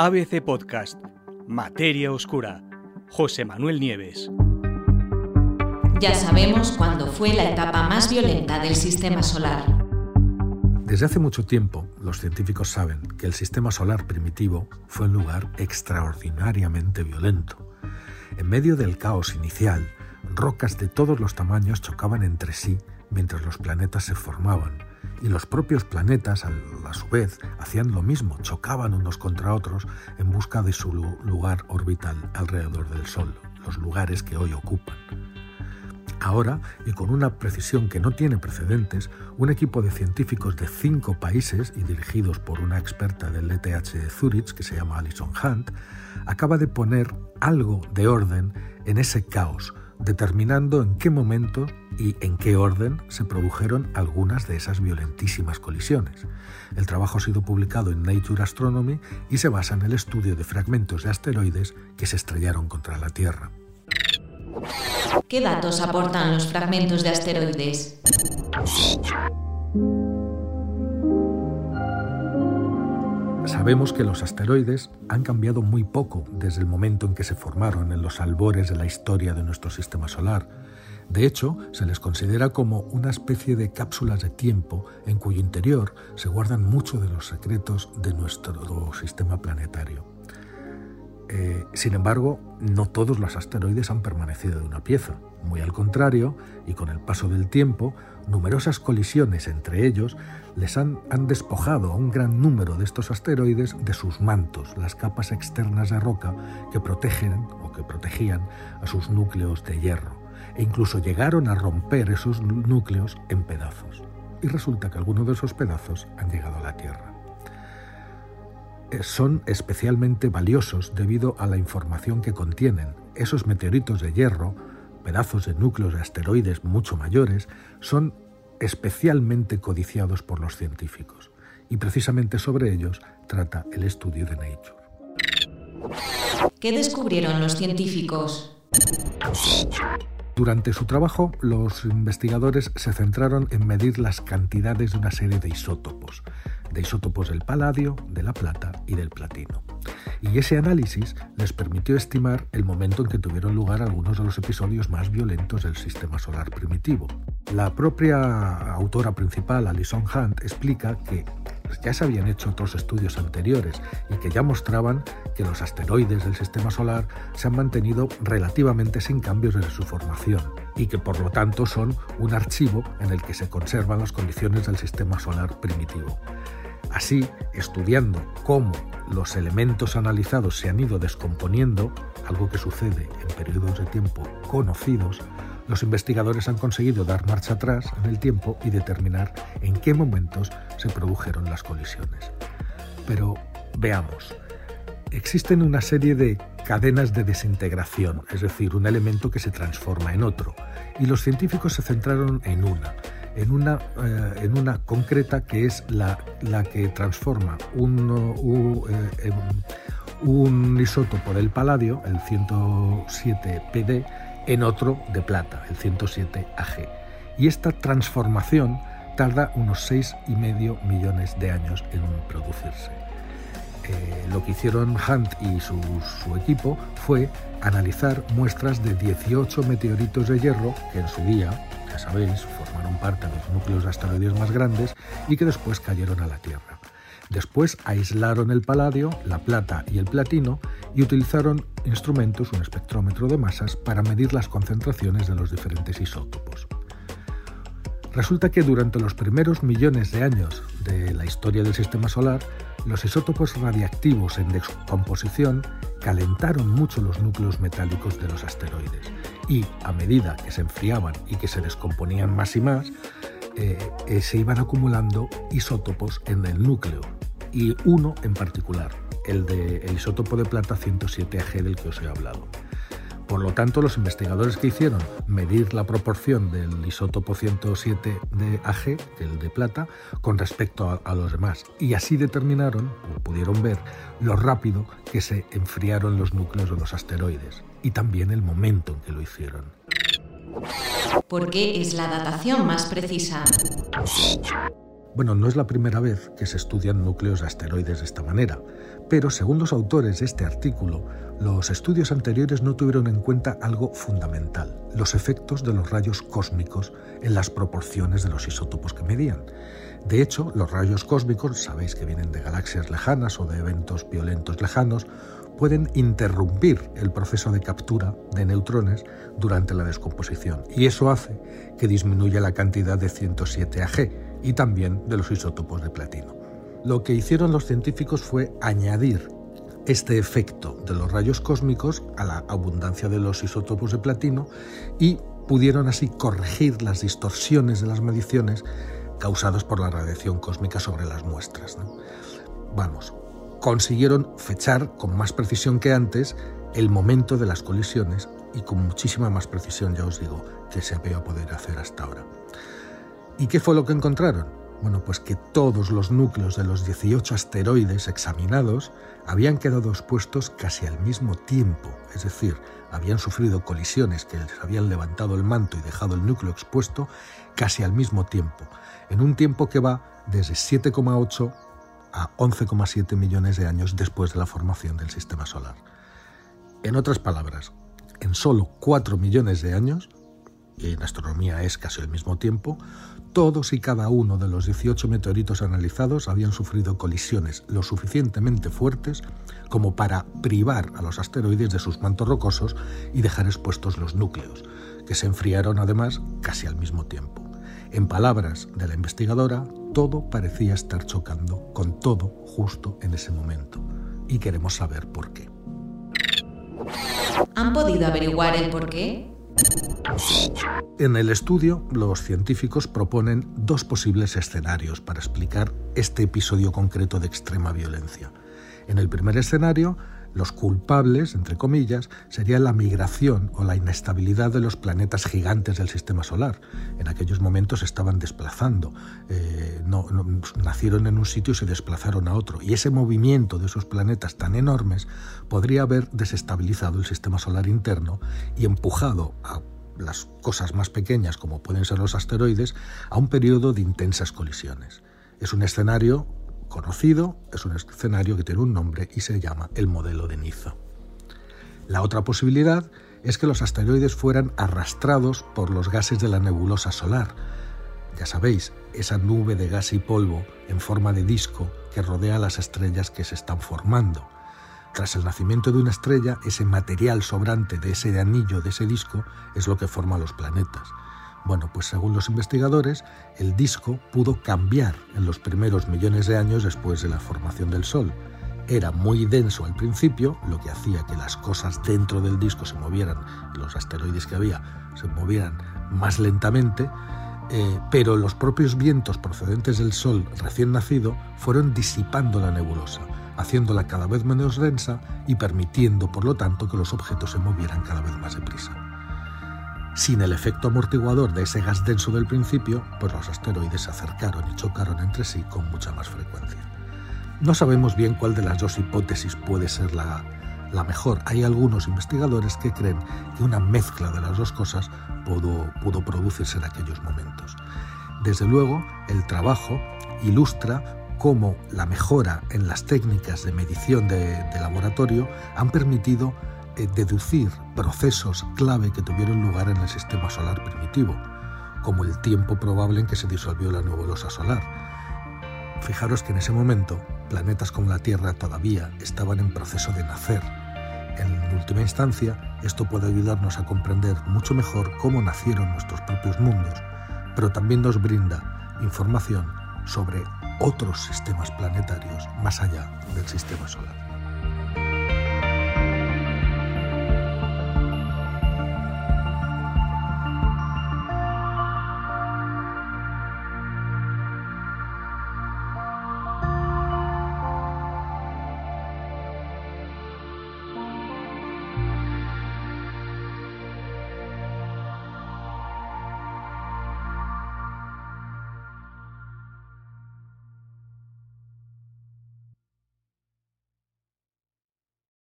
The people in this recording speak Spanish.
ABC Podcast, Materia Oscura, José Manuel Nieves. Ya sabemos cuándo fue la etapa más violenta del sistema solar. Desde hace mucho tiempo, los científicos saben que el sistema solar primitivo fue un lugar extraordinariamente violento. En medio del caos inicial, rocas de todos los tamaños chocaban entre sí mientras los planetas se formaban, y los propios planetas, a su vez, hacían lo mismo, chocaban unos contra otros en busca de su lugar orbital alrededor del Sol, los lugares que hoy ocupan. Ahora, y con una precisión que no tiene precedentes, un equipo de científicos de cinco países y dirigidos por una experta del ETH de Zurich que se llama Alison Hunt, acaba de poner algo de orden en ese caos, determinando en qué momento y en qué orden se produjeron algunas de esas violentísimas colisiones. El trabajo ha sido publicado en Nature Astronomy y se basa en el estudio de fragmentos de asteroides que se estrellaron contra la Tierra. ¿Qué datos aportan los fragmentos de asteroides? Sabemos que los asteroides han cambiado muy poco desde el momento en que se formaron en los albores de la historia de nuestro sistema solar. De hecho, se les considera como una especie de cápsulas de tiempo en cuyo interior se guardan muchos de los secretos de nuestro sistema planetario. Eh, sin embargo, no todos los asteroides han permanecido de una pieza. Muy al contrario, y con el paso del tiempo, numerosas colisiones entre ellos les han, han, despojado a un gran número de estos asteroides de sus mantos, las capas externas de roca que protegen o que protegían a sus núcleos de hierro, e incluso llegaron a romper esos núcleos en pedazos. Y resulta que algunos de esos pedazos han llegado a la Tierra. Eh, son especialmente valiosos debido a la información que contienen. Esos meteoritos de hierro, pedazos de núcleos de asteroides mucho mayores, son especialmente codiciados por los científicos. Y precisamente sobre ellos trata el estudio de Nature. ¿Qué descubrieron los científicos? Durante su trabajo, los investigadores se centraron en medir las cantidades de una serie de isótopos, de isótopos del paladio, de la plata y del platino. Y ese análisis les permitió estimar el momento en que tuvieron lugar algunos de los episodios más violentos del sistema solar primitivo. La propia autora principal, Alison Hunt, explica que ya se habían hecho otros estudios anteriores y que ya mostraban que los asteroides del sistema solar se han mantenido relativamente sin cambios desde su formación y que por lo tanto son un archivo en el que se conservan las condiciones del sistema solar primitivo. Así, estudiando cómo los elementos analizados se han ido descomponiendo, algo que sucede en periodos de tiempo conocidos, los investigadores han conseguido dar marcha atrás en el tiempo y determinar en qué momentos se produjeron las colisiones. Pero veamos, existen una serie de cadenas de desintegración, es decir, un elemento que se transforma en otro, y los científicos se centraron en una, en una, eh, en una concreta que es la, la que transforma un, eh, un isótopo del paladio, el 107PD, en otro de plata, el 107 AG. Y esta transformación tarda unos 6,5 millones de años en producirse. Eh, lo que hicieron Hunt y su, su, equipo fue analizar muestras de 18 meteoritos de hierro que en su día, ya sabéis, formaron parte de los núcleos de asteroides más grandes y que después cayeron a la Tierra. Después aislaron el paladio, la plata y el platino y utilizaron instrumentos, un espectrómetro de masas, para medir las concentraciones de los diferentes isótopos. Resulta que durante los primeros millones de años de la historia del Sistema Solar, los isótopos radiactivos en descomposición calentaron mucho los núcleos metálicos de los asteroides y a medida que se enfriaban y que se descomponían más y más, eh, eh, se iban acumulando isótopos en el núcleo y uno en particular, el, de, el isótopo de plata 107Ag del que os he hablado. Por lo tanto, los investigadores que hicieron medir la proporción del isótopo 107 de Ag, el de plata, con respecto a, a, los demás. Y así determinaron, o pudieron ver, lo rápido que se enfriaron los núcleos de los asteroides y también el momento en que lo hicieron. ¿Por qué es la datación más precisa? Bueno, no es la primera vez que se estudian núcleos de asteroides de esta manera, pero según los autores de este artículo, los estudios anteriores no tuvieron en cuenta algo fundamental, los efectos de los rayos cósmicos en las proporciones de los isótopos que medían. De hecho, los rayos cósmicos, sabéis que vienen de galaxias lejanas o de eventos violentos lejanos, pueden interrumpir el proceso de captura de neutrones durante la descomposición y eso hace que disminuya la cantidad de 107 Ag y también de los isótopos de platino. Lo que hicieron los científicos fue añadir este efecto de los rayos cósmicos a la abundancia de los isótopos de platino y pudieron así corregir las distorsiones de las mediciones causadas por la radiación cósmica sobre las muestras. Vamos, consiguieron fechar con más precisión que antes el momento de las colisiones y con muchísima más precisión, ya os digo, que se había podido hacer hasta ahora. ¿Y qué fue lo que encontraron? Bueno, pues que todos los núcleos de los 18 asteroides examinados habían quedado expuestos casi al mismo tiempo, es decir, habían sufrido colisiones que les habían levantado el manto y dejado el núcleo expuesto casi al mismo tiempo, en un tiempo que va desde 7,8 a 11,7 millones de años después de la formación del Sistema Solar. En otras palabras, en solo 4 millones de años, y en astronomía es casi el mismo tiempo, todos y cada uno de los 18 meteoritos analizados habían sufrido colisiones lo suficientemente fuertes como para privar a los asteroides de sus mantos rocosos y dejar expuestos los núcleos, que se enfriaron además casi al mismo tiempo. En palabras de la investigadora, todo parecía estar chocando con todo justo en ese momento. Y queremos saber por qué. ¿Han podido averiguar el por qué? En el estudio, los científicos proponen dos posibles escenarios para explicar este episodio concreto de extrema violencia. En el primer escenario, los culpables, entre comillas, serían la migración o la inestabilidad de los planetas gigantes del sistema solar. En aquellos momentos estaban desplazando, eh, nacieron en un sitio y se desplazaron a otro. Y ese movimiento de esos planetas tan enormes podría haber desestabilizado el sistema solar interno y empujado a las cosas más pequeñas, como pueden ser los asteroides, a un periodo de intensas colisiones. Es un escenario conocido, es un escenario que tiene un nombre y se llama el modelo de Niza. La otra posibilidad es que los asteroides fueran arrastrados por los gases de la nebulosa solar. Ya sabéis, esa nube de gas y polvo en forma de disco que rodea las estrellas que se están formando. Tras el nacimiento de una estrella, ese material sobrante de ese anillo, de ese disco, es lo que forma los planetas. Bueno, pues según los investigadores, el disco pudo cambiar en los primeros millones de años después de la formación del Sol. Era muy denso al principio, lo que hacía que las cosas dentro del disco se movieran, los asteroides que había se movieran más lentamente, eh, pero los propios vientos procedentes del Sol recién nacido fueron disipando la nebulosa, haciéndola cada vez menos densa y permitiendo, por lo tanto, que los objetos se movieran cada vez más deprisa. Sin el efecto amortiguador de ese gas denso del principio, pues los asteroides se acercaron y chocaron entre sí con mucha más frecuencia. No sabemos bien cuál de las dos hipótesis puede ser la, mejor. Hay algunos investigadores que creen que una mezcla de las dos cosas pudo, producirse en aquellos momentos. Desde luego, el trabajo ilustra cómo la mejora en las técnicas de medición de, laboratorio han permitido deducir procesos clave que tuvieron lugar en el sistema solar primitivo, como el tiempo probable en que se disolvió la nebulosa solar. Fijaros que en ese momento planetas como la Tierra todavía estaban en proceso de nacer. En última instancia, esto puede ayudarnos a comprender mucho mejor cómo nacieron nuestros propios mundos, pero también nos brinda información sobre otros sistemas planetarios más allá del sistema solar.